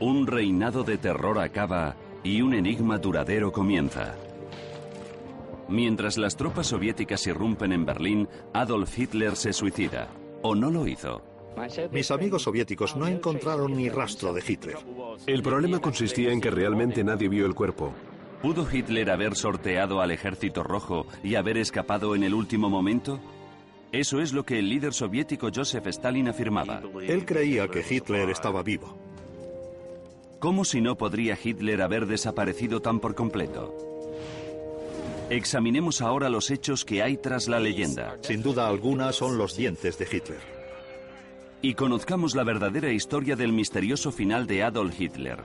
Un reinado de terror acaba y un enigma duradero comienza. Mientras las tropas soviéticas irrumpen en Berlín, Adolf Hitler se suicida. ¿O no lo hizo? Mis amigos soviéticos no encontraron ni rastro de Hitler. El problema consistía en que realmente nadie vio el cuerpo. ¿Pudo Hitler haber sorteado al ejército rojo y haber escapado en el último momento? Eso es lo que el líder soviético Joseph Stalin afirmaba. Él creía que Hitler estaba vivo. ¿Cómo si no podría Hitler haber desaparecido tan por completo? Examinemos ahora los hechos que hay tras la leyenda. Sin duda alguna son los dientes de Hitler. Y conozcamos la verdadera historia del misterioso final de Adolf Hitler.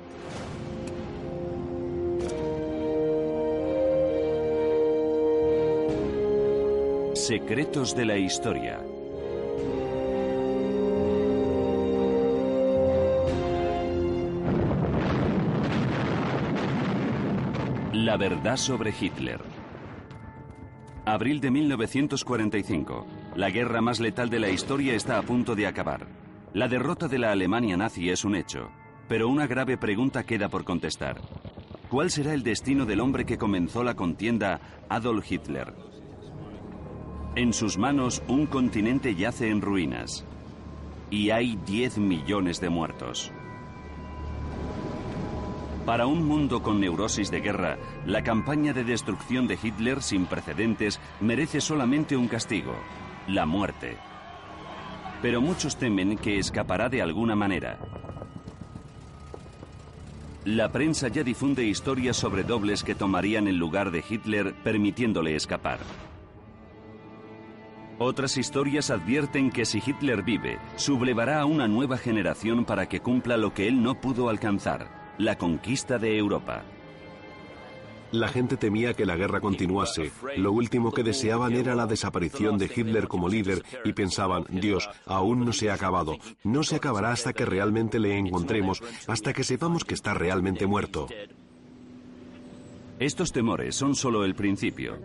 Secretos de la historia. La verdad sobre Hitler. Abril de 1945. La guerra más letal de la historia está a punto de acabar. La derrota de la Alemania nazi es un hecho, pero una grave pregunta queda por contestar. ¿Cuál será el destino del hombre que comenzó la contienda, Adolf Hitler? En sus manos un continente yace en ruinas y hay 10 millones de muertos. Para un mundo con neurosis de guerra, la campaña de destrucción de Hitler sin precedentes merece solamente un castigo, la muerte. Pero muchos temen que escapará de alguna manera. La prensa ya difunde historias sobre dobles que tomarían el lugar de Hitler permitiéndole escapar. Otras historias advierten que si Hitler vive, sublevará a una nueva generación para que cumpla lo que él no pudo alcanzar, la conquista de Europa. La gente temía que la guerra continuase. Lo último que deseaban era la desaparición de Hitler como líder y pensaban, Dios, aún no se ha acabado. No se acabará hasta que realmente le encontremos, hasta que sepamos que está realmente muerto. Estos temores son solo el principio.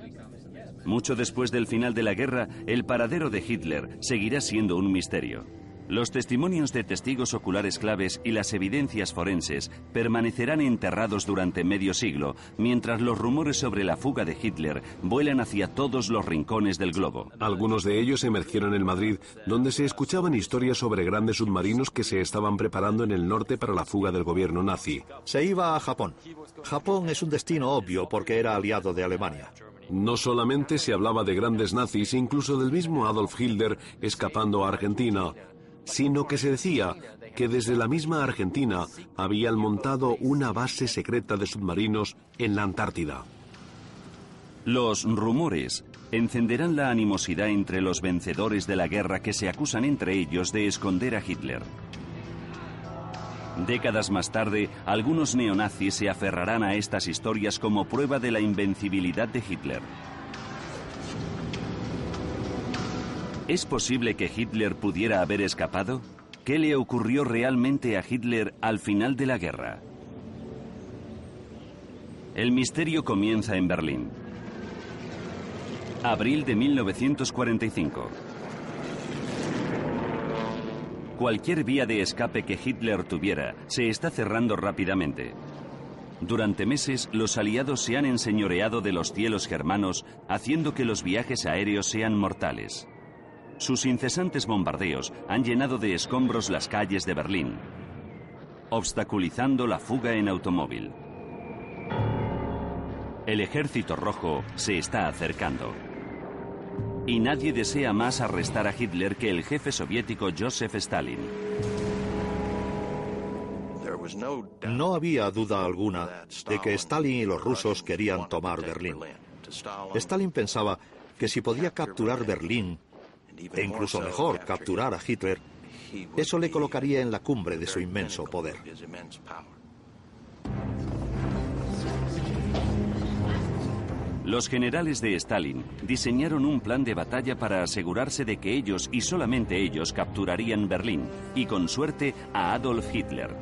Mucho después del final de la guerra, el paradero de Hitler seguirá siendo un misterio. Los testimonios de testigos oculares claves y las evidencias forenses permanecerán enterrados durante medio siglo, mientras los rumores sobre la fuga de Hitler vuelan hacia todos los rincones del globo. Algunos de ellos emergieron en Madrid, donde se escuchaban historias sobre grandes submarinos que se estaban preparando en el norte para la fuga del gobierno nazi. Se iba a Japón. Japón es un destino obvio porque era aliado de Alemania. No solamente se hablaba de grandes nazis, incluso del mismo Adolf Hitler escapando a Argentina, sino que se decía que desde la misma Argentina habían montado una base secreta de submarinos en la Antártida. Los rumores encenderán la animosidad entre los vencedores de la guerra que se acusan entre ellos de esconder a Hitler. Décadas más tarde, algunos neonazis se aferrarán a estas historias como prueba de la invencibilidad de Hitler. ¿Es posible que Hitler pudiera haber escapado? ¿Qué le ocurrió realmente a Hitler al final de la guerra? El misterio comienza en Berlín. Abril de 1945. Cualquier vía de escape que Hitler tuviera se está cerrando rápidamente. Durante meses, los aliados se han enseñoreado de los cielos germanos, haciendo que los viajes aéreos sean mortales. Sus incesantes bombardeos han llenado de escombros las calles de Berlín, obstaculizando la fuga en automóvil. El ejército rojo se está acercando. Y nadie desea más arrestar a Hitler que el jefe soviético Joseph Stalin. No había duda alguna de que Stalin y los rusos querían tomar Berlín. Stalin pensaba que si podía capturar Berlín e incluso mejor capturar a Hitler, eso le colocaría en la cumbre de su inmenso poder. Los generales de Stalin diseñaron un plan de batalla para asegurarse de que ellos y solamente ellos capturarían Berlín y con suerte a Adolf Hitler.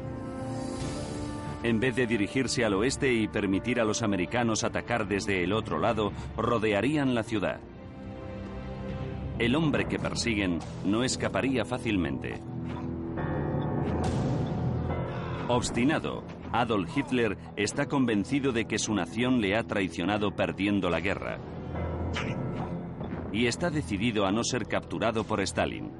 En vez de dirigirse al oeste y permitir a los americanos atacar desde el otro lado, rodearían la ciudad. el hombre que persiguen no escaparía fácilmente. Obstinado, Adolf Hitler está convencido de que su nación le ha traicionado perdiendo la guerra. Y está decidido a no ser capturado por Stalin.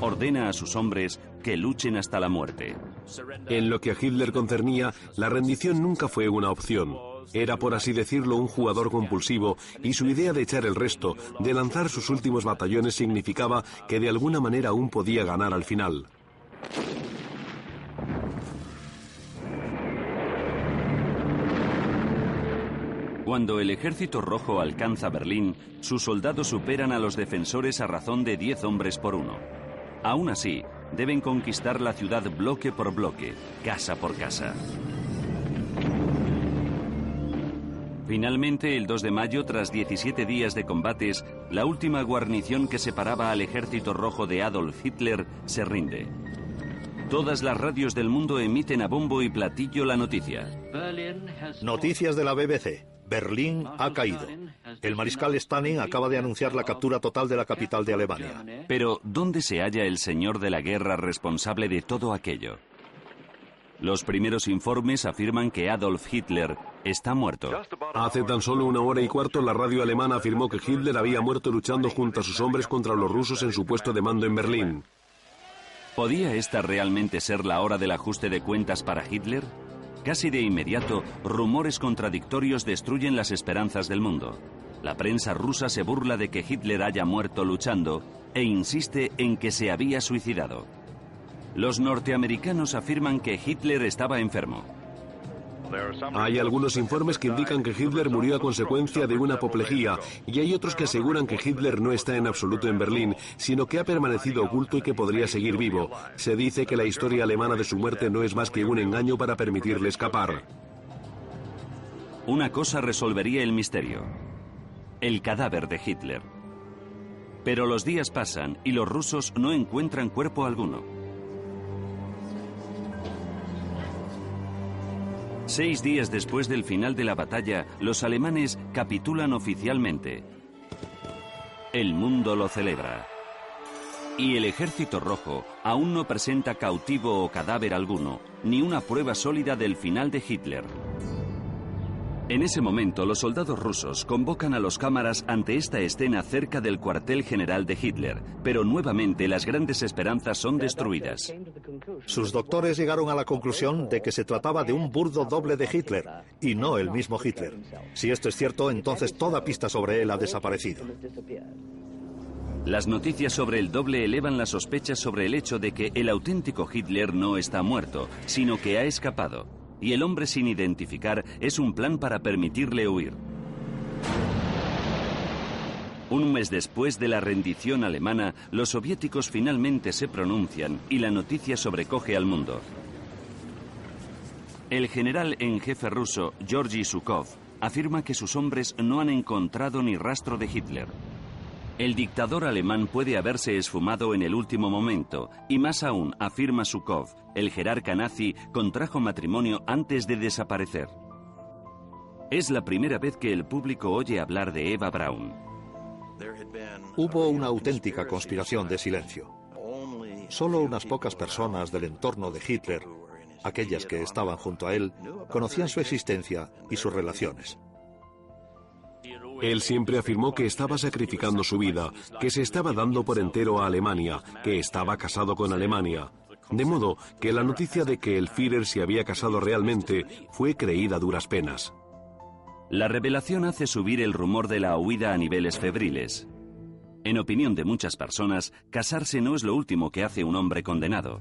Ordena a sus hombres que luchen hasta la muerte. En lo que a Hitler concernía, la rendición nunca fue una opción. Era, por así decirlo, un jugador compulsivo y su idea de echar el resto, de lanzar sus últimos batallones, significaba que de alguna manera aún podía ganar al final. Cuando el ejército rojo alcanza Berlín, sus soldados superan a los defensores a razón de 10 hombres por uno. Aún así, deben conquistar la ciudad bloque por bloque, casa por casa. Finalmente, el 2 de mayo, tras 17 días de combates, la última guarnición que separaba al ejército rojo de Adolf Hitler se rinde. Todas las radios del mundo emiten a bombo y platillo la noticia. Noticias de la BBC. Berlín ha caído. El mariscal Stalin acaba de anunciar la captura total de la capital de Alemania. Pero, ¿dónde se halla el señor de la guerra responsable de todo aquello? Los primeros informes afirman que Adolf Hitler está muerto. Hace tan solo una hora y cuarto la radio alemana afirmó que Hitler había muerto luchando junto a sus hombres contra los rusos en su puesto de mando en Berlín. ¿Podía esta realmente ser la hora del ajuste de cuentas para Hitler? Casi de inmediato, rumores contradictorios destruyen las esperanzas del mundo. La prensa rusa se burla de que Hitler haya muerto luchando e insiste en que se había suicidado. Los norteamericanos afirman que Hitler estaba enfermo. Hay algunos informes que indican que Hitler murió a consecuencia de una apoplejía y hay otros que aseguran que Hitler no está en absoluto en Berlín, sino que ha permanecido oculto y que podría seguir vivo. Se dice que la historia alemana de su muerte no es más que un engaño para permitirle escapar. Una cosa resolvería el misterio. El cadáver de Hitler. Pero los días pasan y los rusos no encuentran cuerpo alguno. Seis días después del final de la batalla, los alemanes capitulan oficialmente. El mundo lo celebra. Y el ejército rojo aún no presenta cautivo o cadáver alguno, ni una prueba sólida del final de Hitler. En ese momento, los soldados rusos convocan a los cámaras ante esta escena cerca del cuartel general de Hitler, pero nuevamente las grandes esperanzas son destruidas. Sus doctores llegaron a la conclusión de que se trataba de un burdo doble de Hitler y no el mismo Hitler. Si esto es cierto, entonces toda pista sobre él ha desaparecido. Las noticias sobre el doble elevan las sospechas sobre el hecho de que el auténtico Hitler no está muerto, sino que ha escapado y el hombre sin identificar es un plan para permitirle huir. Un mes después de la rendición alemana, los soviéticos finalmente se pronuncian y la noticia sobrecoge al mundo. El general en jefe ruso, Georgy Sukov, afirma que sus hombres no han encontrado ni rastro de Hitler. El dictador alemán puede haberse esfumado en el último momento, y más aún, afirma Sukov, el jerarca nazi contrajo matrimonio antes de desaparecer. Es la primera vez que el público oye hablar de Eva Braun. Hubo una auténtica conspiración de silencio. Solo unas pocas personas del entorno de Hitler, aquellas que estaban junto a él, conocían su existencia y sus relaciones. Él siempre afirmó que estaba sacrificando su vida, que se estaba dando por entero a Alemania, que estaba casado con Alemania. De modo que la noticia de que el Führer se había casado realmente fue creída a duras penas. La revelación hace subir el rumor de la huida a niveles febriles. En opinión de muchas personas, casarse no es lo último que hace un hombre condenado.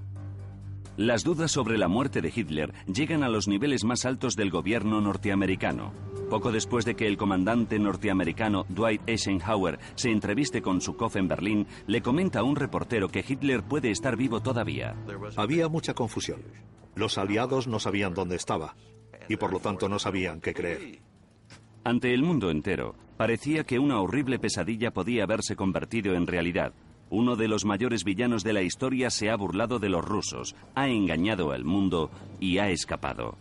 Las dudas sobre la muerte de Hitler llegan a los niveles más altos del gobierno norteamericano. Poco después de que el comandante norteamericano Dwight Eisenhower se entreviste con Sukov en Berlín, le comenta a un reportero que Hitler puede estar vivo todavía. Había mucha confusión. Los aliados no sabían dónde estaba y por lo tanto no sabían qué creer. Ante el mundo entero, parecía que una horrible pesadilla podía haberse convertido en realidad. Uno de los mayores villanos de la historia se ha burlado de los rusos, ha engañado al mundo y ha escapado.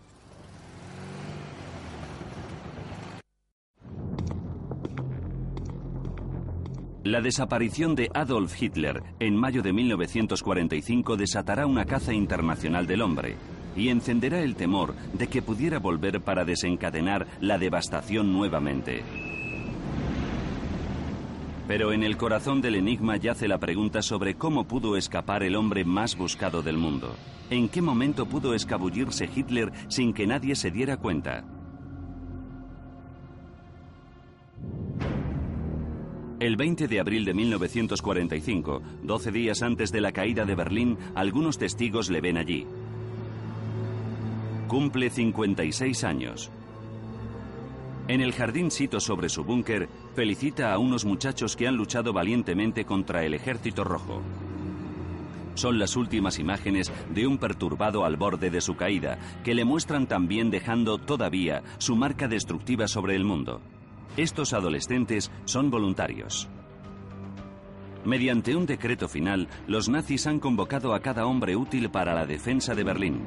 La desaparición de Adolf Hitler en mayo de 1945 desatará una caza internacional del hombre y encenderá el temor de que pudiera volver para desencadenar la devastación nuevamente. Pero en el corazón del enigma yace la pregunta sobre cómo pudo escapar el hombre más buscado del mundo. ¿En qué momento pudo escabullirse Hitler sin que nadie se diera cuenta? El 20 de abril de 1945, 12 días antes de la caída de Berlín, algunos testigos le ven allí. Cumple 56 años. En el jardín sito sobre su búnker, felicita a unos muchachos que han luchado valientemente contra el ejército rojo. Son las últimas imágenes de un perturbado al borde de su caída, que le muestran también dejando todavía su marca destructiva sobre el mundo. Estos adolescentes son voluntarios. Mediante un decreto final, los nazis han convocado a cada hombre útil para la defensa de Berlín.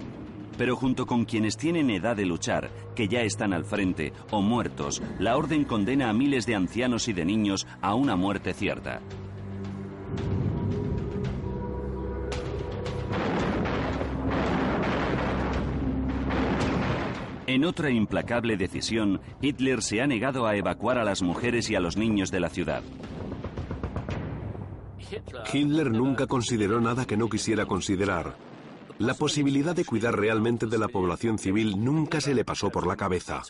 Pero junto con quienes tienen edad de luchar, que ya están al frente o muertos, la orden condena a miles de ancianos y de niños a una muerte cierta. En otra implacable decisión, Hitler se ha negado a evacuar a las mujeres y a los niños de la ciudad. Hitler nunca consideró nada que no quisiera considerar. La posibilidad de cuidar realmente de la población civil nunca se le pasó por la cabeza.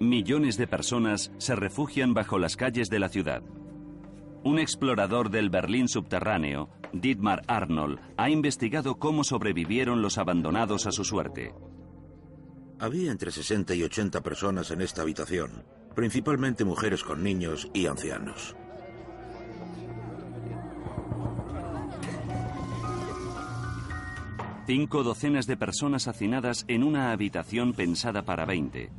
Millones de personas se refugian bajo las calles de la ciudad. Un explorador del Berlín subterráneo, Dietmar Arnold, ha investigado cómo sobrevivieron los abandonados a su suerte. Había entre 60 y 80 personas en esta habitación, principalmente mujeres con niños y ancianos. Cinco docenas de personas hacinadas en una habitación pensada para 20,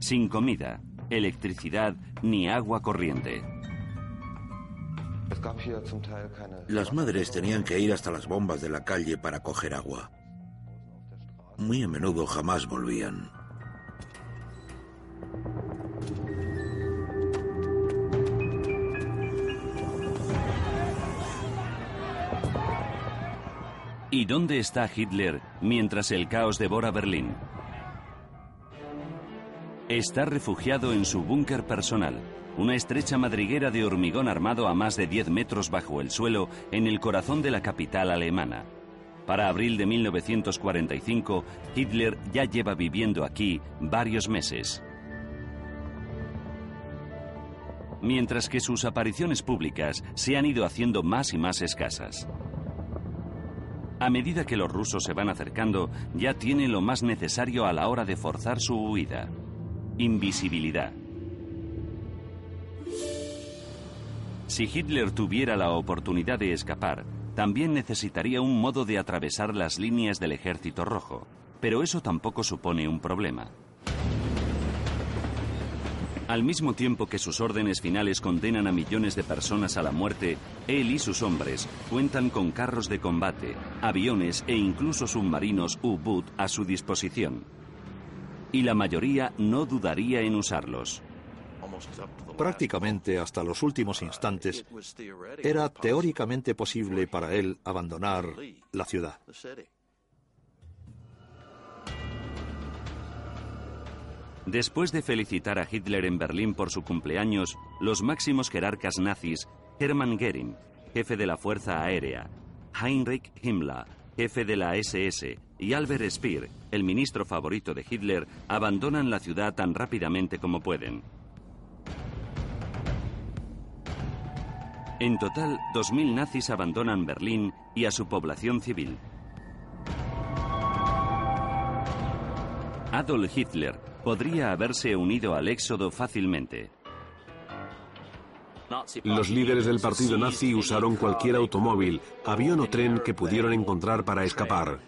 sin comida, electricidad ni agua corriente. Las madres tenían que ir hasta las bombas de la calle para coger agua muy a menudo jamás volvían. ¿Y dónde está Hitler mientras el caos devora Berlín? Está refugiado en su búnker personal, una estrecha madriguera de hormigón armado a más de 10 metros bajo el suelo en el corazón de la capital alemana. Para abril de 1945, Hitler ya lleva viviendo aquí varios meses. Mientras que sus apariciones públicas se han ido haciendo más y más escasas. A medida que los rusos se van acercando, ya tiene lo más necesario a la hora de forzar su huida. Invisibilidad. Si Hitler tuviera la oportunidad de escapar, también necesitaría un modo de atravesar las líneas del ejército rojo, pero eso tampoco supone un problema. Al mismo tiempo que sus órdenes finales condenan a millones de personas a la muerte, él y sus hombres cuentan con carros de combate, aviones e incluso submarinos U-Boot a su disposición. Y la mayoría no dudaría en usarlos. Prácticamente hasta los últimos instantes, era teóricamente posible para él abandonar la ciudad. Después de felicitar a Hitler en Berlín por su cumpleaños, los máximos jerarcas nazis, Hermann Goering, jefe de la Fuerza Aérea, Heinrich Himmler, jefe de la SS, y Albert Speer, el ministro favorito de Hitler, abandonan la ciudad tan rápidamente como pueden. En total, 2.000 nazis abandonan Berlín y a su población civil. Adolf Hitler podría haberse unido al éxodo fácilmente. Los líderes del partido nazi usaron cualquier automóvil, avión o tren que pudieron encontrar para escapar.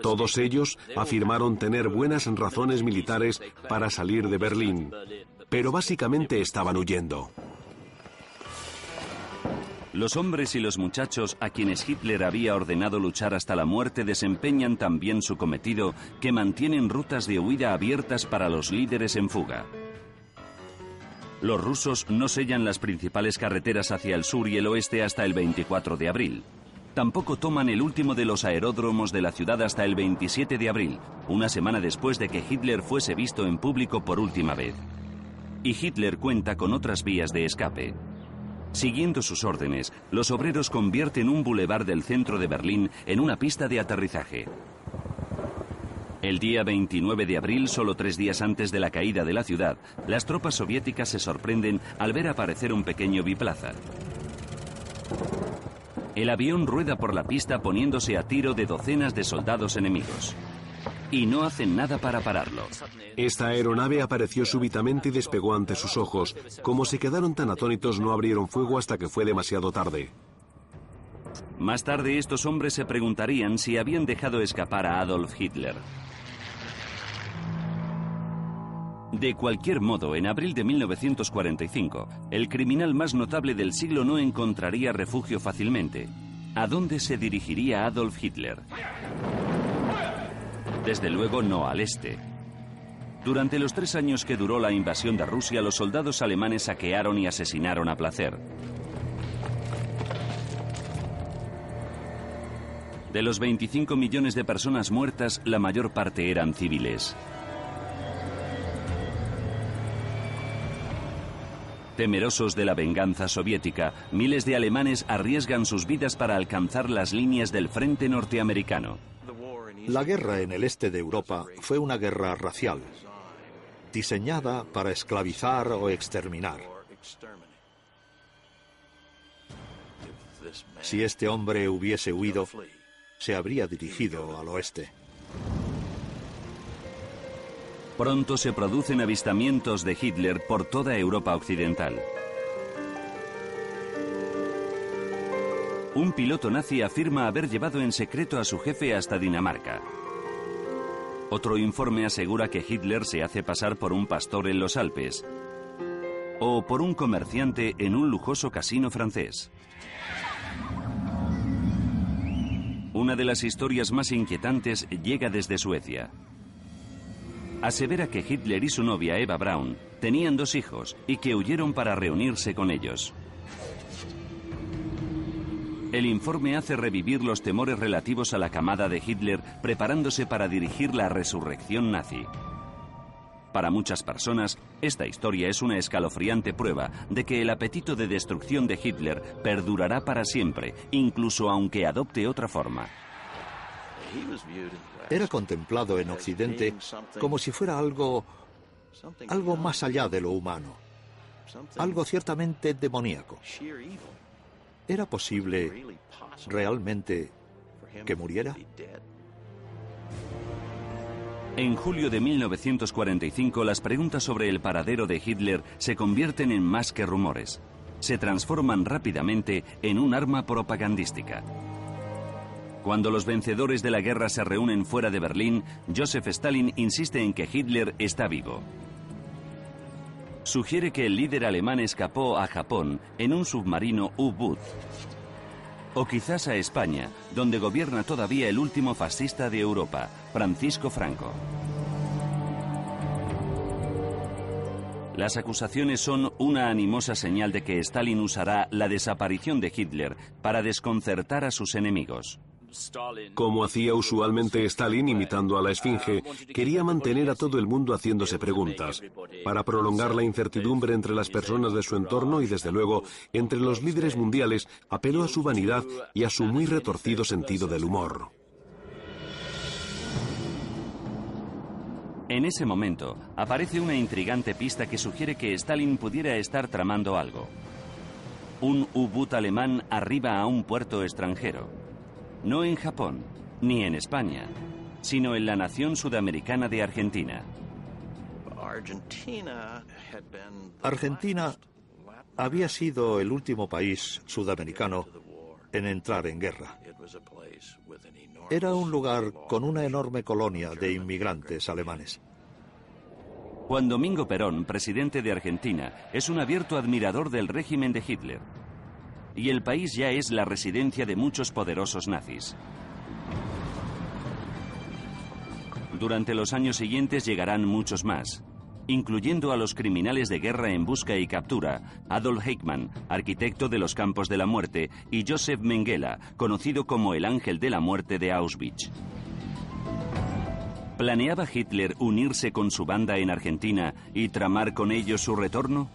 Todos ellos afirmaron tener buenas razones militares para salir de Berlín, pero básicamente estaban huyendo. Los hombres y los muchachos a quienes Hitler había ordenado luchar hasta la muerte desempeñan también su cometido que mantienen rutas de huida abiertas para los líderes en fuga. Los rusos no sellan las principales carreteras hacia el sur y el oeste hasta el 24 de abril. Tampoco toman el último de los aeródromos de la ciudad hasta el 27 de abril, una semana después de que Hitler fuese visto en público por última vez. Y Hitler cuenta con otras vías de escape. Siguiendo sus órdenes, los obreros convierten un bulevar del centro de Berlín en una pista de aterrizaje. El día 29 de abril, solo tres días antes de la caída de la ciudad, las tropas soviéticas se sorprenden al ver aparecer un pequeño biplaza. El avión rueda por la pista poniéndose a tiro de docenas de soldados enemigos. Y no hacen nada para pararlo. Esta aeronave apareció súbitamente y despegó ante sus ojos. Como se quedaron tan atónitos, no abrieron fuego hasta que fue demasiado tarde. Más tarde, estos hombres se preguntarían si habían dejado escapar a Adolf Hitler. De cualquier modo, en abril de 1945, el criminal más notable del siglo no encontraría refugio fácilmente. ¿A dónde se dirigiría Adolf Hitler? Desde luego no al este. Durante los tres años que duró la invasión de Rusia, los soldados alemanes saquearon y asesinaron a placer. De los 25 millones de personas muertas, la mayor parte eran civiles. Temerosos de la venganza soviética, miles de alemanes arriesgan sus vidas para alcanzar las líneas del frente norteamericano. La guerra en el este de Europa fue una guerra racial, diseñada para esclavizar o exterminar. Si este hombre hubiese huido, se habría dirigido al oeste. Pronto se producen avistamientos de Hitler por toda Europa Occidental. Un piloto nazi afirma haber llevado en secreto a su jefe hasta Dinamarca. Otro informe asegura que Hitler se hace pasar por un pastor en los Alpes o por un comerciante en un lujoso casino francés. Una de las historias más inquietantes llega desde Suecia asevera que Hitler y su novia Eva Braun tenían dos hijos y que huyeron para reunirse con ellos. El informe hace revivir los temores relativos a la camada de Hitler preparándose para dirigir la resurrección nazi. Para muchas personas, esta historia es una escalofriante prueba de que el apetito de destrucción de Hitler perdurará para siempre, incluso aunque adopte otra forma era contemplado en Occidente como si fuera algo, algo más allá de lo humano, algo ciertamente demoníaco. ¿Era posible realmente que muriera? En julio de 1945 las preguntas sobre el paradero de Hitler se convierten en más que rumores. Se transforman rápidamente en un arma propagandística. Cuando los vencedores de la guerra se reúnen fuera de Berlín, Joseph Stalin insiste en que Hitler está vivo. Sugiere que el líder alemán escapó a Japón en un submarino U-Boot. O quizás a España, donde gobierna todavía el último fascista de Europa, Francisco Franco. Las acusaciones son una animosa señal de que Stalin usará la desaparición de Hitler para desconcertar a sus enemigos. Como hacía usualmente Stalin imitando a la Esfinge, quería mantener a todo el mundo haciéndose preguntas, para prolongar la incertidumbre entre las personas de su entorno y, desde luego, entre los líderes mundiales, apeló a su vanidad y a su muy retorcido sentido del humor. En ese momento, aparece una intrigante pista que sugiere que Stalin pudiera estar tramando algo. Un U-boot alemán arriba a un puerto extranjero no en Japón, ni en España, sino en la nación sudamericana de Argentina. Argentina había sido el último país sudamericano en entrar en guerra. Era un lugar con una enorme colonia de inmigrantes alemanes. Juan Domingo Perón, presidente de Argentina, es un abierto admirador del régimen de Hitler y el país ya es la residencia de muchos poderosos nazis. Durante los años siguientes llegarán muchos más. incluyendo a los criminales de guerra en busca y captura, Adolf Eichmann, arquitecto de los campos de la muerte, y Joseph Mengele, conocido como el ángel de la muerte de Auschwitz. ¿Planeaba Hitler unirse con su banda en Argentina y tramar con ellos su retorno?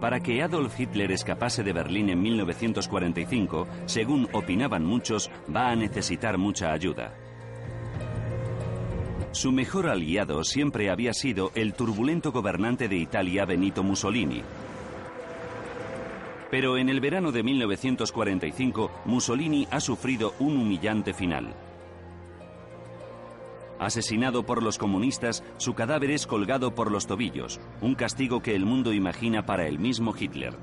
Para que Adolf Hitler escapase de Berlín en 1945, según opinaban muchos, va a necesitar mucha ayuda. Su mejor aliado siempre había sido el turbulento gobernante de Italia Benito Mussolini. Pero en el verano de 1945, Mussolini ha sufrido un humillante final. Asesinado por los comunistas, su cadáver es colgado por los tobillos, un castigo que el mundo imagina para el mismo Hitler.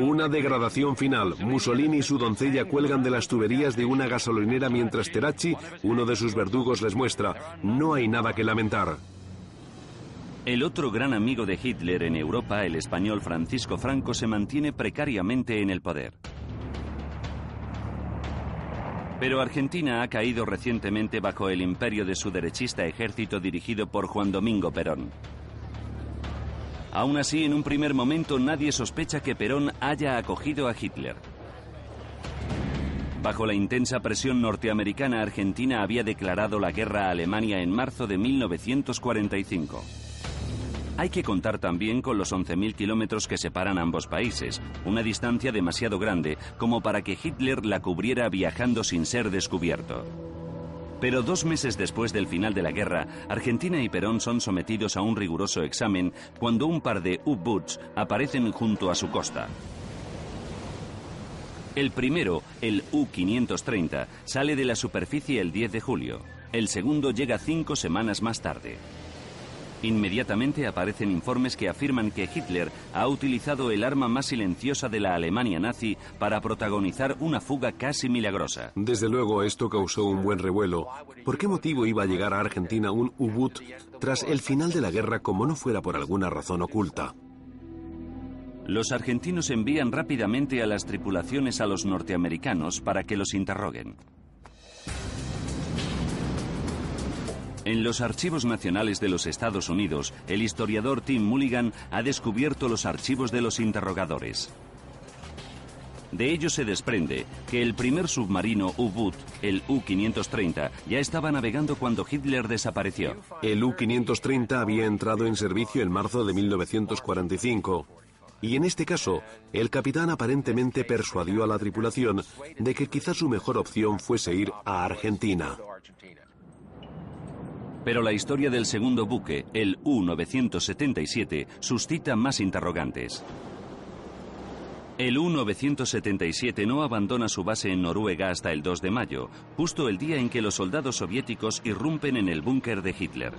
Una degradación final. Mussolini y su doncella cuelgan de las tuberías de una gasolinera mientras Teracci, uno de sus verdugos, les muestra, no hay nada que lamentar. El otro gran amigo de Hitler en Europa, el español Francisco Franco, se mantiene precariamente en el poder. Pero Argentina ha caído recientemente bajo el imperio de su derechista ejército dirigido por Juan Domingo Perón. Aún así, en un primer momento nadie sospecha que Perón haya acogido a Hitler. Bajo la intensa presión norteamericana, Argentina había declarado la guerra a Alemania en marzo de 1945. Hay que contar también con los 11.000 kilómetros que separan ambos países, una distancia demasiado grande como para que Hitler la cubriera viajando sin ser descubierto. Pero dos meses después del final de la guerra, Argentina y Perón son sometidos a un riguroso examen cuando un par de U-Boots aparecen junto a su costa. El primero, el U-530, sale de la superficie el 10 de julio. El segundo llega cinco semanas más tarde. Inmediatamente aparecen informes que afirman que Hitler ha utilizado el arma más silenciosa de la Alemania nazi para protagonizar una fuga casi milagrosa. Desde luego esto causó un buen revuelo. ¿Por qué motivo iba a llegar a Argentina un U-Boot tras el final de la guerra como no fuera por alguna razón oculta? Los argentinos envían rápidamente a las tripulaciones a los norteamericanos para que los interroguen. En los archivos nacionales de los Estados Unidos, el historiador Tim Mulligan ha descubierto los archivos de los interrogadores. De ello se desprende que el primer submarino U-Boot, el U-530, ya estaba navegando cuando Hitler desapareció. El U-530 había entrado en servicio en marzo de 1945. Y en este caso, el capitán aparentemente persuadió a la tripulación de que quizás su mejor opción fuese ir a Argentina. Pero la historia del segundo buque, el U-977, suscita más interrogantes. El U-977 no abandona su base en Noruega hasta el 2 de mayo, justo el día en que los soldados soviéticos irrumpen en el búnker de Hitler.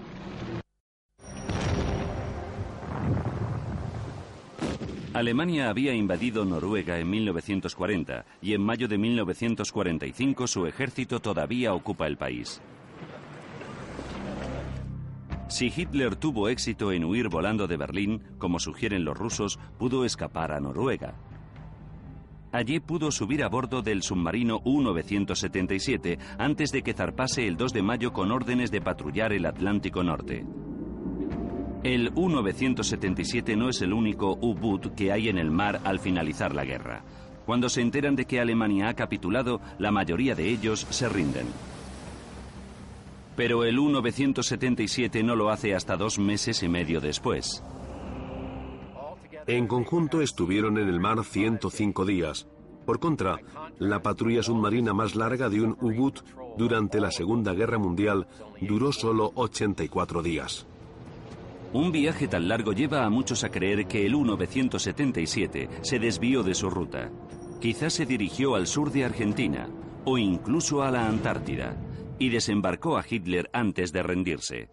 Alemania había invadido Noruega en 1940 y en mayo de 1945 su ejército todavía ocupa el país. Si Hitler tuvo éxito en huir volando de Berlín, como sugieren los rusos, pudo escapar a Noruega. Allí pudo subir a bordo del submarino U-977 antes de que zarpase el 2 de mayo con órdenes de patrullar el Atlántico Norte. El U-977 no es el único U-Boot que hay en el mar al finalizar la guerra. Cuando se enteran de que Alemania ha capitulado, la mayoría de ellos se rinden. Pero el U-977 no lo hace hasta dos meses y medio después. En conjunto estuvieron en el mar 105 días. Por contra, la patrulla submarina más larga de un U-Boot durante la Segunda Guerra Mundial duró solo 84 días. Un viaje tan largo lleva a muchos a creer que el U-977 se desvió de su ruta. Quizás se dirigió al sur de Argentina o incluso a la Antártida y desembarcó a Hitler antes de rendirse.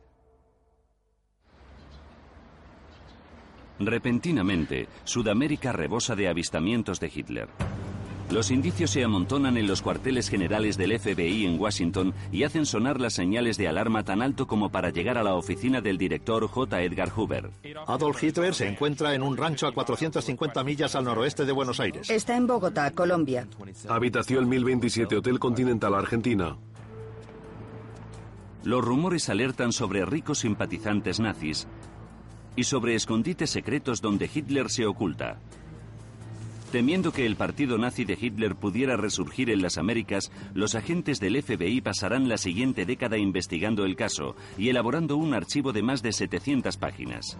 Repentinamente, Sudamérica rebosa de avistamientos de Hitler. Los indicios se amontonan en los cuarteles generales del FBI en Washington y hacen sonar las señales de alarma tan alto como para llegar a la oficina del director J. Edgar Hoover. Adolf Hitler se encuentra en un rancho a 450 millas al noroeste de Buenos Aires. Está en Bogotá, Colombia. Habitación 1027, Hotel Continental, Argentina. Los rumores alertan sobre ricos simpatizantes nazis y sobre escondites secretos donde Hitler se oculta. Temiendo que el partido nazi de Hitler pudiera resurgir en las Américas, los agentes del FBI pasarán la siguiente década investigando el caso y elaborando un archivo de más de 700 páginas.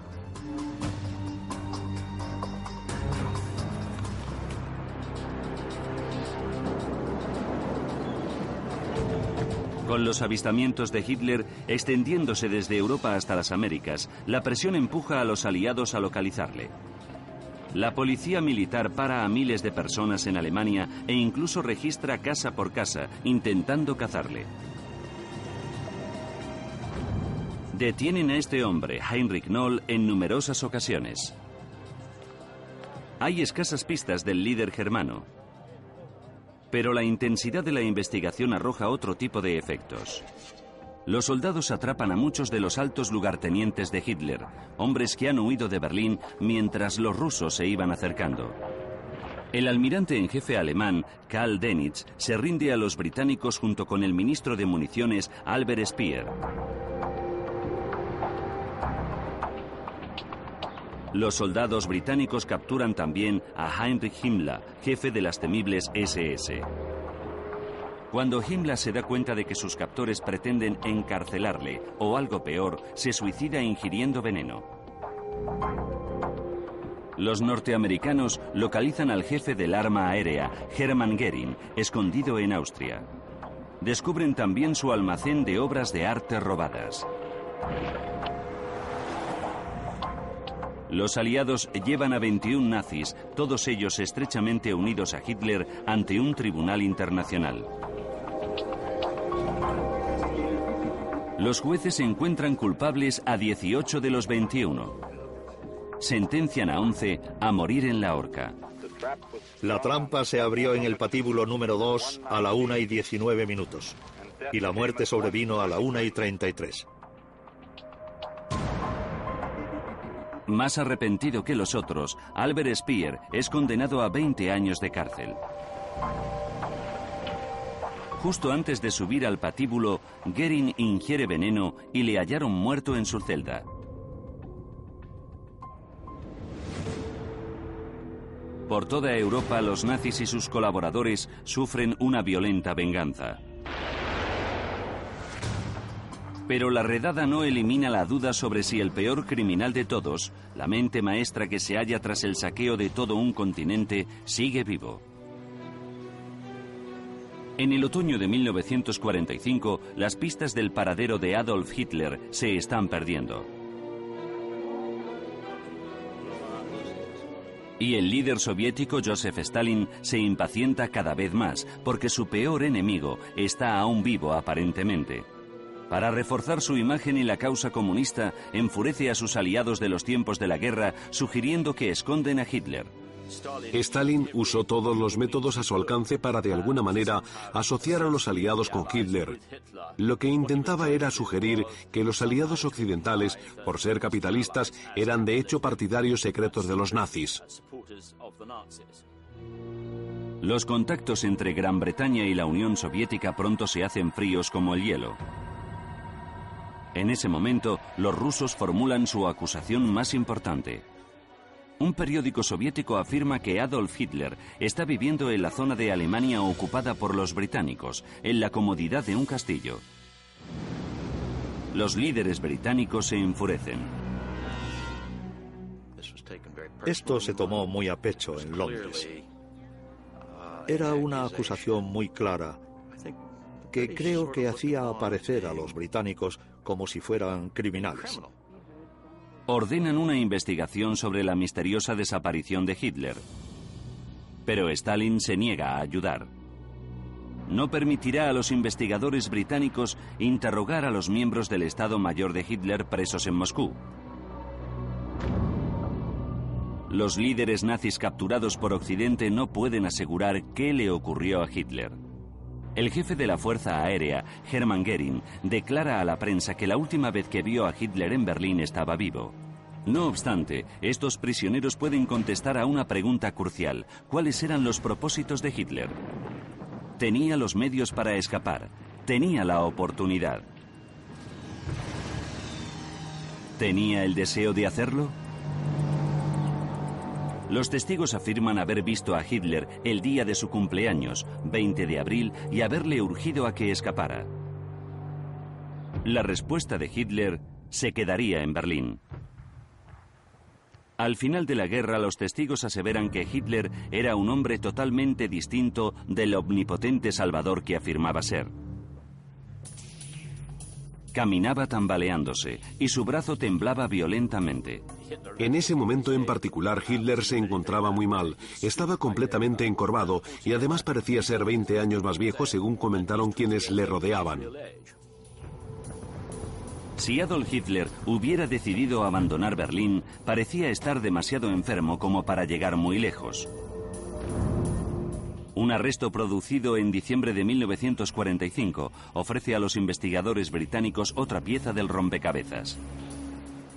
Con los avistamientos de Hitler extendiéndose desde Europa hasta las Américas, la presión empuja a los aliados a localizarle. La policía militar para a miles de personas en Alemania e incluso registra casa por casa, intentando cazarle. Detienen a este hombre, Heinrich Noll, en numerosas ocasiones. Hay escasas pistas del líder germano, pero la intensidad de la investigación arroja otro tipo de efectos. Los soldados atrapan a muchos de los altos lugartenientes de Hitler, hombres que han huido de Berlín mientras los rusos se iban acercando. El almirante en jefe alemán, Karl Denitz, se rinde a los británicos junto con el ministro de municiones, Albert Speer. Los soldados británicos capturan también a Heinrich Himmler, jefe de las temibles SS. Cuando Himmler se da cuenta de que sus captores pretenden encarcelarle, o algo peor, se suicida ingiriendo veneno. Los norteamericanos localizan al jefe del arma aérea, Hermann Goering, escondido en Austria. Descubren también su almacén de obras de arte robadas. Los aliados llevan a 21 nazis, todos ellos estrechamente unidos a Hitler, ante un tribunal internacional. Los jueces encuentran culpables a 18 de los 21. Sentencian a 11 a morir en la horca. La trampa se abrió en el patíbulo número 2 a la 1 y 19 minutos. Y la muerte sobrevino a la 1 y 33. Más arrepentido que los otros, Albert Speer es condenado a 20 años de cárcel. Justo antes de subir al patíbulo, Goering ingiere veneno y le hallaron muerto en su celda. Por toda Europa, los nazis y sus colaboradores sufren una violenta venganza. Pero la redada no elimina la duda sobre si el peor criminal de todos, la mente maestra que se halla tras el saqueo de todo un continente, sigue vivo. En el otoño de 1945, las pistas del paradero de Adolf Hitler se están perdiendo. Y el líder soviético Joseph Stalin se impacienta cada vez más porque su peor enemigo está aún vivo aparentemente. Para reforzar su imagen y la causa comunista, enfurece a sus aliados de los tiempos de la guerra, sugiriendo que esconden a Hitler. Stalin usó todos los métodos a su alcance para de alguna manera asociar a los aliados con Hitler. Lo que intentaba era sugerir que los aliados occidentales, por ser capitalistas, eran de hecho partidarios secretos de los nazis. Los contactos entre Gran Bretaña y la Unión Soviética pronto se hacen fríos como el hielo. En ese momento, los rusos formulan su acusación más importante. Un periódico soviético afirma que Adolf Hitler está viviendo en la zona de Alemania ocupada por los británicos, en la comodidad de un castillo. Los líderes británicos se enfurecen. Esto se tomó muy a pecho en Londres. Era una acusación muy clara que creo que hacía aparecer a los británicos como si fueran criminales ordenan una investigación sobre la misteriosa desaparición de Hitler. Pero Stalin se niega a ayudar. No permitirá a los investigadores británicos interrogar a los miembros del Estado Mayor de Hitler presos en Moscú. Los líderes nazis capturados por Occidente no pueden asegurar qué le ocurrió a Hitler. El jefe de la Fuerza Aérea, Hermann Goering, declara a la prensa que la última vez que vio a Hitler en Berlín estaba vivo. No obstante, estos prisioneros pueden contestar a una pregunta crucial. ¿Cuáles eran los propósitos de Hitler? Tenía los medios para escapar. Tenía la oportunidad. ¿Tenía el deseo de hacerlo? Los testigos afirman haber visto a Hitler el día de su cumpleaños, 20 de abril, y haberle urgido a que escapara. La respuesta de Hitler se quedaría en Berlín. Al final de la guerra, los testigos aseveran que Hitler era un hombre totalmente distinto del omnipotente Salvador que afirmaba ser. Caminaba tambaleándose y su brazo temblaba violentamente. En ese momento en particular Hitler se encontraba muy mal, estaba completamente encorvado y además parecía ser 20 años más viejo según comentaron quienes le rodeaban. Si Adolf Hitler hubiera decidido abandonar Berlín, parecía estar demasiado enfermo como para llegar muy lejos. Un arresto producido en diciembre de 1945 ofrece a los investigadores británicos otra pieza del rompecabezas.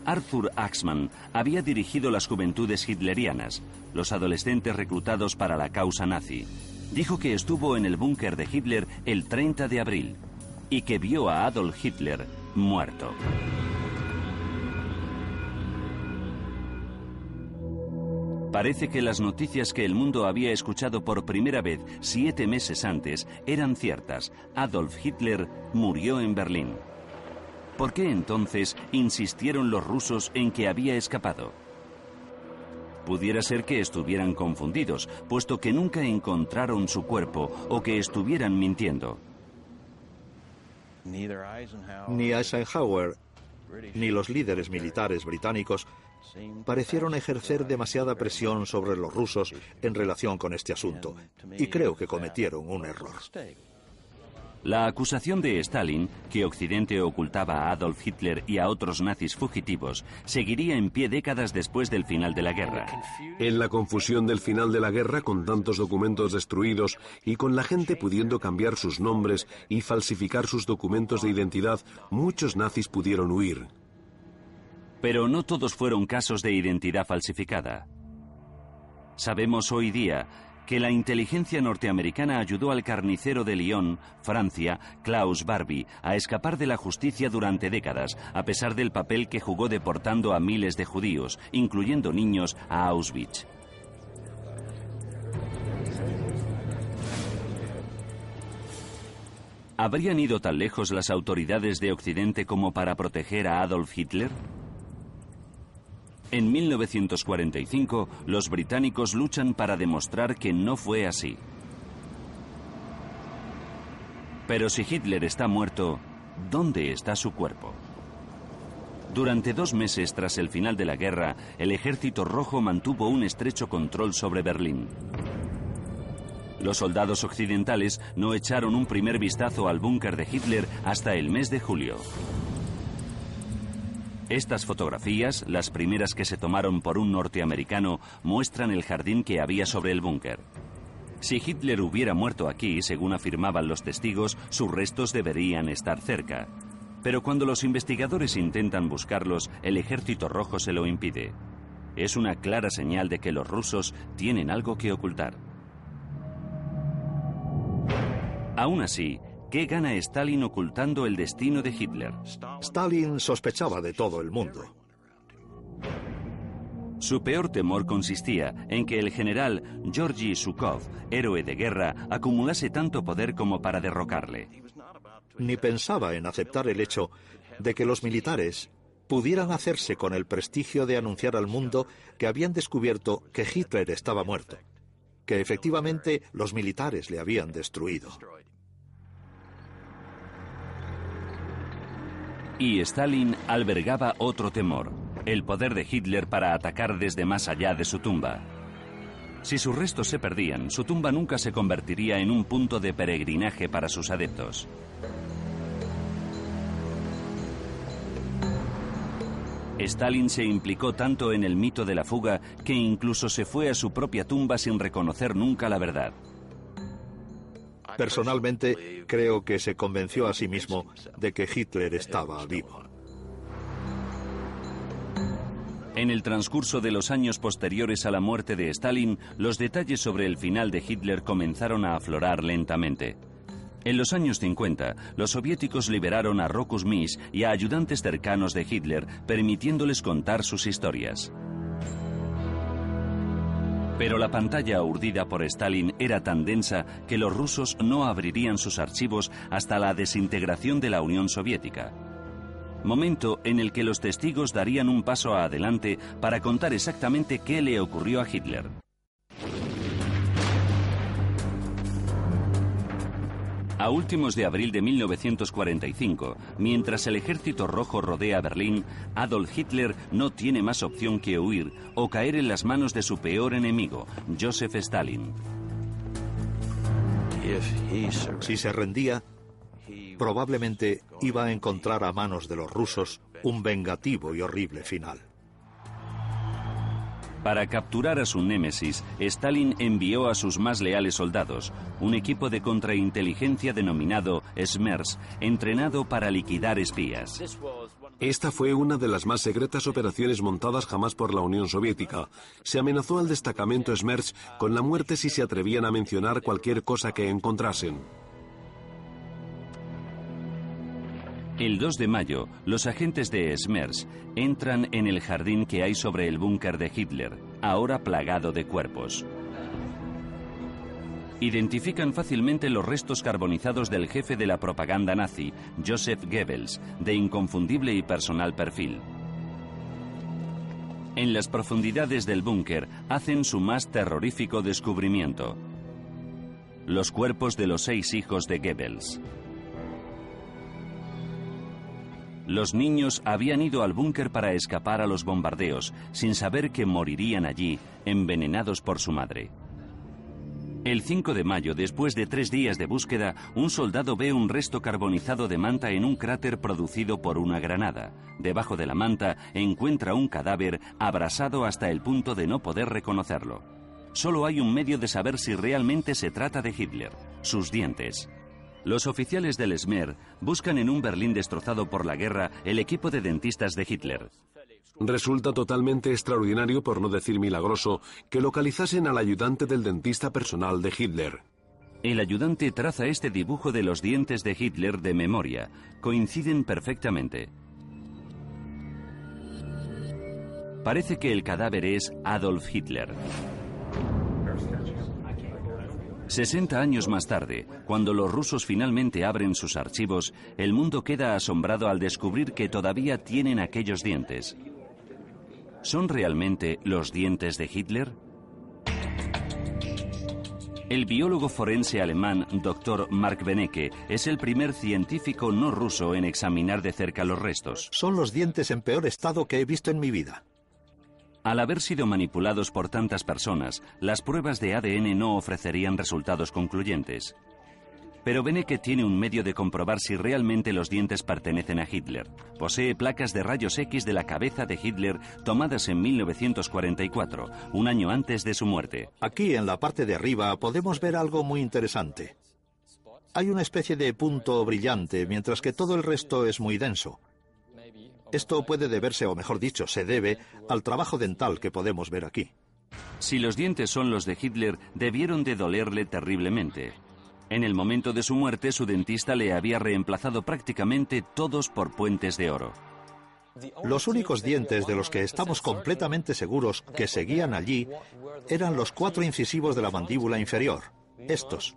Arthur Axman había dirigido las juventudes hitlerianas, los adolescentes reclutados para la causa nazi. Dijo que estuvo en el búnker de Hitler el 30 de abril y que vio a Adolf Hitler muerto. Parece que las noticias que el mundo había escuchado por primera vez siete meses antes eran ciertas. Adolf Hitler murió en Berlín. ¿Por qué entonces insistieron los rusos en que había escapado? Pudiera ser que estuvieran confundidos, puesto que nunca encontraron su cuerpo o que estuvieran mintiendo. Ni Eisenhower ni los líderes militares británicos parecieron ejercer demasiada presión sobre los rusos en relación con este asunto, y creo que cometieron un error. La acusación de Stalin, que Occidente ocultaba a Adolf Hitler y a otros nazis fugitivos, seguiría en pie décadas después del final de la guerra. En la confusión del final de la guerra, con tantos documentos destruidos y con la gente pudiendo cambiar sus nombres y falsificar sus documentos de identidad, muchos nazis pudieron huir. Pero no todos fueron casos de identidad falsificada. Sabemos hoy día que la inteligencia norteamericana ayudó al carnicero de Lyon, Francia, Klaus Barbie, a escapar de la justicia durante décadas, a pesar del papel que jugó deportando a miles de judíos, incluyendo niños, a Auschwitz. ¿Habrían ido tan lejos las autoridades de Occidente como para proteger a Adolf Hitler? En 1945, los británicos luchan para demostrar que no fue así. Pero si Hitler está muerto, ¿dónde está su cuerpo? Durante dos meses tras el final de la guerra, el ejército rojo mantuvo un estrecho control sobre Berlín. Los soldados occidentales no echaron un primer vistazo al búnker de Hitler hasta el mes de julio. Estas fotografías, las primeras que se tomaron por un norteamericano, muestran el jardín que había sobre el búnker. Si Hitler hubiera muerto aquí, según afirmaban los testigos, sus restos deberían estar cerca. Pero cuando los investigadores intentan buscarlos, el ejército rojo se lo impide. Es una clara señal de que los rusos tienen algo que ocultar. Aún así, ¿Qué gana Stalin ocultando el destino de Hitler? Stalin sospechaba de todo el mundo. Su peor temor consistía en que el general Georgy Zhukov, héroe de guerra, acumulase tanto poder como para derrocarle. Ni pensaba en aceptar el hecho de que los militares pudieran hacerse con el prestigio de anunciar al mundo que habían descubierto que Hitler estaba muerto, que efectivamente los militares le habían destruido. Y Stalin albergaba otro temor, el poder de Hitler para atacar desde más allá de su tumba. Si sus restos se perdían, su tumba nunca se convertiría en un punto de peregrinaje para sus adeptos. Stalin se implicó tanto en el mito de la fuga que incluso se fue a su propia tumba sin reconocer nunca la verdad. Personalmente, creo que se convenció a sí mismo de que Hitler estaba vivo. En el transcurso de los años posteriores a la muerte de Stalin, los detalles sobre el final de Hitler comenzaron a aflorar lentamente. En los años 50, los soviéticos liberaron a Rokus Mies y a ayudantes cercanos de Hitler, permitiéndoles contar sus historias. Pero la pantalla urdida por Stalin era tan densa que los rusos no abrirían sus archivos hasta la desintegración de la Unión Soviética. Momento en el que los testigos darían un paso adelante para contar exactamente qué le ocurrió a Hitler. A últimos de abril de 1945, mientras el ejército rojo rodea Berlín, Adolf Hitler no tiene más opción que huir o caer en las manos de su peor enemigo, Joseph Stalin. Si se rendía, probablemente iba a encontrar a manos de los rusos un vengativo y horrible final. Para capturar a su némesis, Stalin envió a sus más leales soldados, un equipo de contrainteligencia denominado SMERS, entrenado para liquidar espías. Esta fue una de las más secretas operaciones montadas jamás por la Unión Soviética. Se amenazó al destacamento SMERS con la muerte si se atrevían a mencionar cualquier cosa que encontrasen. El 2 de mayo, los agentes de SMERS entran en el jardín que hay sobre el búnker de Hitler, ahora plagado de cuerpos. Identifican fácilmente los restos carbonizados del jefe de la propaganda nazi, Joseph Goebbels, de inconfundible y personal perfil. En las profundidades del búnker hacen su más terrorífico descubrimiento. Los cuerpos de los seis hijos de Goebbels. Los niños habían ido al búnker para escapar a los bombardeos, sin saber que morirían allí, envenenados por su madre. El 5 de mayo, después de tres días de búsqueda, un soldado ve un resto carbonizado de manta en un cráter producido por una granada. Debajo de la manta encuentra un cadáver abrasado hasta el punto de no poder reconocerlo. Solo hay un medio de saber si realmente se trata de Hitler, sus dientes. Los oficiales del Smer buscan en un Berlín destrozado por la guerra el equipo de dentistas de Hitler. Resulta totalmente extraordinario, por no decir milagroso, que localizasen al ayudante del dentista personal de Hitler. El ayudante traza este dibujo de los dientes de Hitler de memoria. Coinciden perfectamente. Parece que el cadáver es Adolf Hitler. 60 años más tarde, cuando los rusos finalmente abren sus archivos, el mundo queda asombrado al descubrir que todavía tienen aquellos dientes. ¿Son realmente los dientes de Hitler? El biólogo forense alemán Dr. Mark Benecke es el primer científico no ruso en examinar de cerca los restos. Son los dientes en peor estado que he visto en mi vida. Al haber sido manipulados por tantas personas, las pruebas de ADN no ofrecerían resultados concluyentes. Pero Beneke tiene un medio de comprobar si realmente los dientes pertenecen a Hitler. Posee placas de rayos X de la cabeza de Hitler tomadas en 1944, un año antes de su muerte. Aquí en la parte de arriba podemos ver algo muy interesante. Hay una especie de punto brillante, mientras que todo el resto es muy denso. Esto puede deberse, o mejor dicho, se debe al trabajo dental que podemos ver aquí. Si los dientes son los de Hitler, debieron de dolerle terriblemente. En el momento de su muerte, su dentista le había reemplazado prácticamente todos por puentes de oro. Los únicos dientes de los que estamos completamente seguros que seguían allí eran los cuatro incisivos de la mandíbula inferior, estos.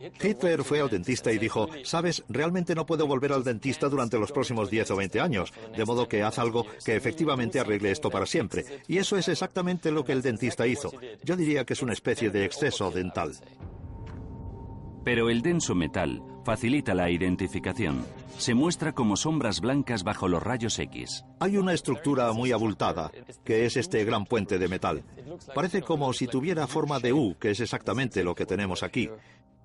Hitler fue al dentista y dijo, sabes, realmente no puedo volver al dentista durante los próximos 10 o 20 años, de modo que haz algo que efectivamente arregle esto para siempre. Y eso es exactamente lo que el dentista hizo. Yo diría que es una especie de exceso dental. Pero el denso metal facilita la identificación. Se muestra como sombras blancas bajo los rayos X. Hay una estructura muy abultada, que es este gran puente de metal. Parece como si tuviera forma de U, que es exactamente lo que tenemos aquí.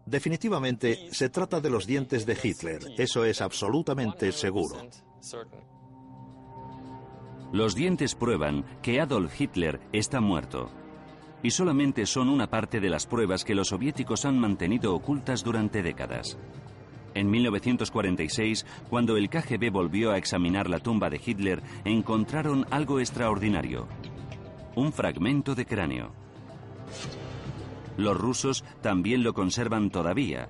Definitivamente se trata de los dientes de Hitler, eso es absolutamente seguro. Los dientes prueban que Adolf Hitler está muerto. Y solamente son una parte de las pruebas que los soviéticos han mantenido ocultas durante décadas. En 1946, cuando el KGB volvió a examinar la tumba de Hitler, encontraron algo extraordinario. Un fragmento de cráneo. Los rusos también lo conservan todavía.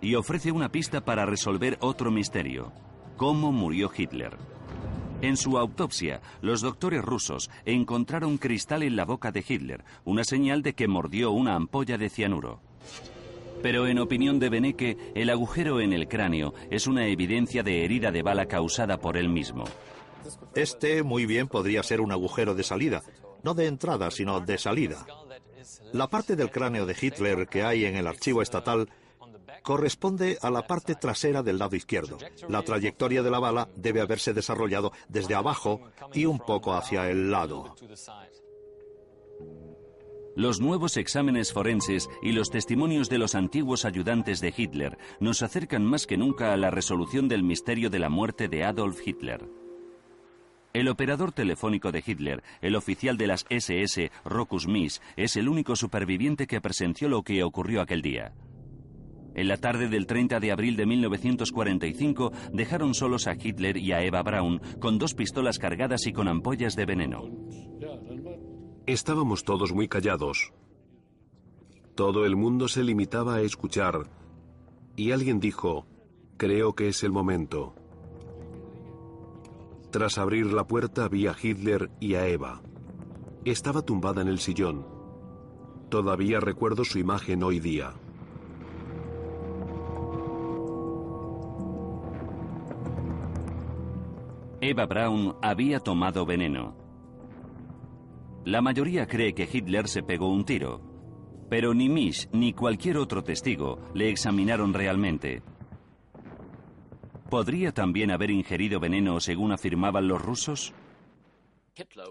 Y ofrece una pista para resolver otro misterio. ¿Cómo murió Hitler? En su autopsia, los doctores rusos encontraron cristal en la boca de Hitler, una señal de que mordió una ampolla de cianuro. Pero en opinión de Beneke, el agujero en el cráneo es una evidencia de herida de bala causada por él mismo. Este muy bien podría ser un agujero de salida, no de entrada, sino de salida. La parte del cráneo de Hitler que hay en el archivo estatal corresponde a la parte trasera del lado izquierdo. La trayectoria de la bala debe haberse desarrollado desde abajo y un poco hacia el lado. Los nuevos exámenes forenses y los testimonios de los antiguos ayudantes de Hitler nos acercan más que nunca a la resolución del misterio de la muerte de Adolf Hitler. El operador telefónico de Hitler, el oficial de las SS, Rokus Mies, es el único superviviente que presenció lo que ocurrió aquel día. En la tarde del 30 de abril de 1945 dejaron solos a Hitler y a Eva Braun con dos pistolas cargadas y con ampollas de veneno. Estábamos todos muy callados. Todo el mundo se limitaba a escuchar. Y alguien dijo, creo que es el momento. Tras abrir la puerta vi a Hitler y a Eva. Estaba tumbada en el sillón. Todavía recuerdo su imagen hoy día. Eva Braun había tomado veneno. La mayoría cree que Hitler se pegó un tiro, pero ni Misch ni cualquier otro testigo le examinaron realmente. ¿Podría también haber ingerido veneno según afirmaban los rusos?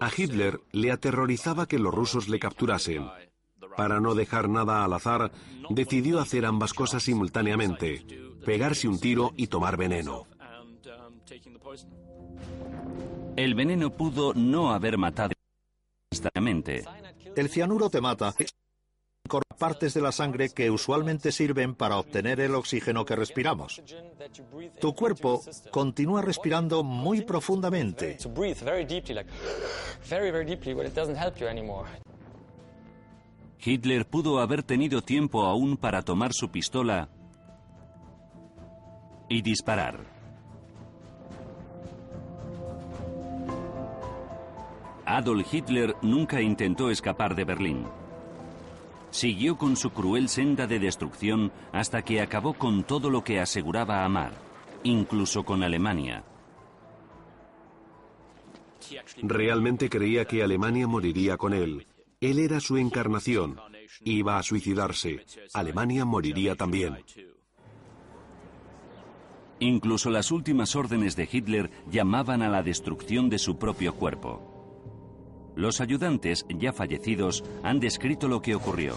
A Hitler le aterrorizaba que los rusos le capturasen. Para no dejar nada al azar, decidió hacer ambas cosas simultáneamente, pegarse un tiro y tomar veneno. El veneno pudo no haber matado el cianuro te mata. Partes de la sangre que usualmente sirven para obtener el oxígeno que respiramos. Tu cuerpo continúa respirando muy profundamente. Hitler pudo haber tenido tiempo aún para tomar su pistola y disparar. Adolf Hitler nunca intentó escapar de Berlín. Siguió con su cruel senda de destrucción hasta que acabó con todo lo que aseguraba amar, incluso con Alemania. Realmente creía que Alemania moriría con él. Él era su encarnación. Iba a suicidarse. Alemania moriría también. Incluso las últimas órdenes de Hitler llamaban a la destrucción de su propio cuerpo. Los ayudantes, ya fallecidos, han descrito lo que ocurrió.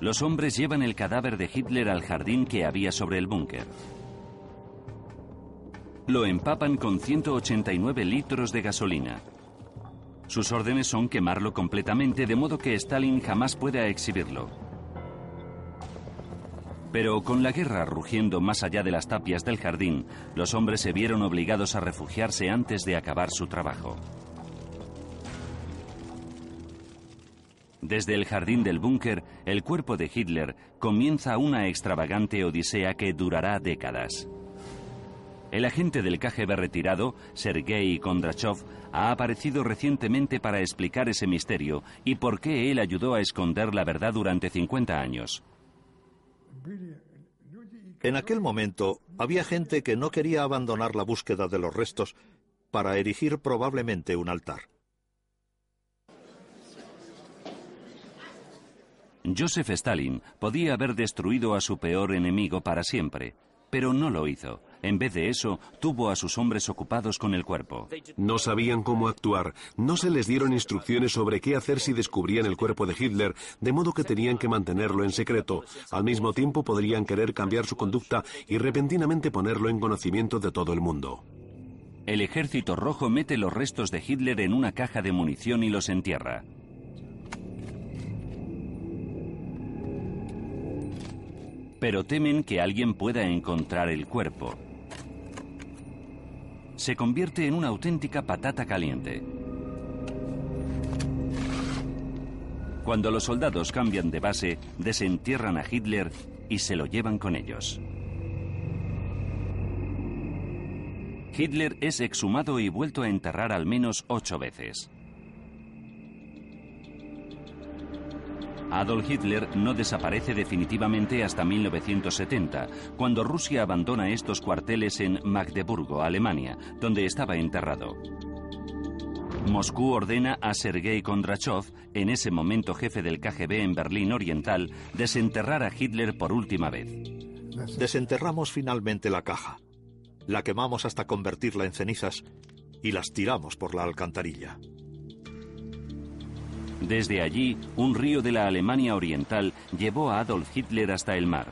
Los hombres llevan el cadáver de Hitler al jardín que había sobre el búnker. Lo empapan con 189 litros de gasolina. Sus órdenes son quemarlo completamente de modo que Stalin jamás pueda exhibirlo. Pero con la guerra rugiendo más allá de las tapias del jardín, los hombres se vieron obligados a refugiarse antes de acabar su trabajo. Desde el jardín del búnker, el cuerpo de Hitler comienza una extravagante odisea que durará décadas. El agente del KGB retirado, Sergei Kondrachov, ha aparecido recientemente para explicar ese misterio y por qué él ayudó a esconder la verdad durante 50 años. En aquel momento había gente que no quería abandonar la búsqueda de los restos para erigir probablemente un altar. Joseph Stalin podía haber destruido a su peor enemigo para siempre, pero no lo hizo. En vez de eso, tuvo a sus hombres ocupados con el cuerpo. No sabían cómo actuar, no se les dieron instrucciones sobre qué hacer si descubrían el cuerpo de Hitler, de modo que tenían que mantenerlo en secreto. Al mismo tiempo podrían querer cambiar su conducta y repentinamente ponerlo en conocimiento de todo el mundo. El ejército rojo mete los restos de Hitler en una caja de munición y los entierra. Pero temen que alguien pueda encontrar el cuerpo. Se convierte en una auténtica patata caliente. Cuando los soldados cambian de base, desentierran a Hitler y se lo llevan con ellos. Hitler es exhumado y vuelto a enterrar al menos ocho veces. Adolf Hitler no desaparece definitivamente hasta 1970, cuando Rusia abandona estos cuarteles en Magdeburgo, Alemania, donde estaba enterrado. Moscú ordena a Sergei Kondrachov, en ese momento jefe del KGB en Berlín Oriental, desenterrar a Hitler por última vez. Desenterramos finalmente la caja. La quemamos hasta convertirla en cenizas y las tiramos por la alcantarilla. Desde allí, un río de la Alemania Oriental llevó a Adolf Hitler hasta el mar.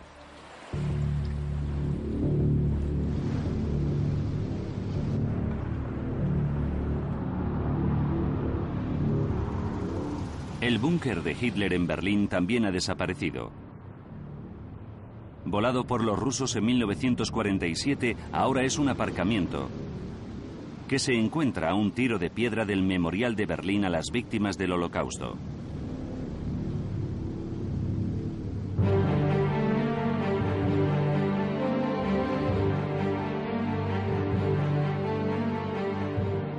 El búnker de Hitler en Berlín también ha desaparecido. Volado por los rusos en 1947, ahora es un aparcamiento que se encuentra a un tiro de piedra del Memorial de Berlín a las víctimas del Holocausto.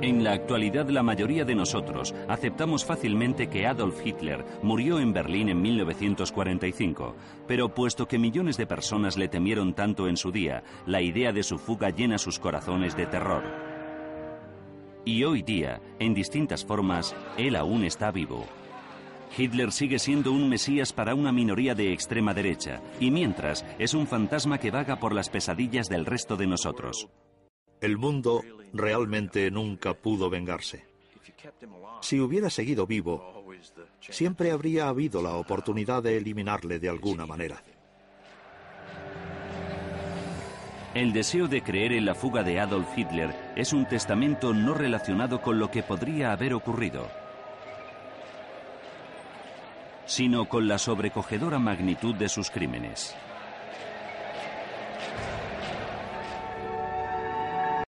En la actualidad la mayoría de nosotros aceptamos fácilmente que Adolf Hitler murió en Berlín en 1945, pero puesto que millones de personas le temieron tanto en su día, la idea de su fuga llena sus corazones de terror. Y hoy día, en distintas formas, él aún está vivo. Hitler sigue siendo un mesías para una minoría de extrema derecha, y mientras es un fantasma que vaga por las pesadillas del resto de nosotros. El mundo realmente nunca pudo vengarse. Si hubiera seguido vivo, siempre habría habido la oportunidad de eliminarle de alguna manera. El deseo de creer en la fuga de Adolf Hitler es un testamento no relacionado con lo que podría haber ocurrido, sino con la sobrecogedora magnitud de sus crímenes.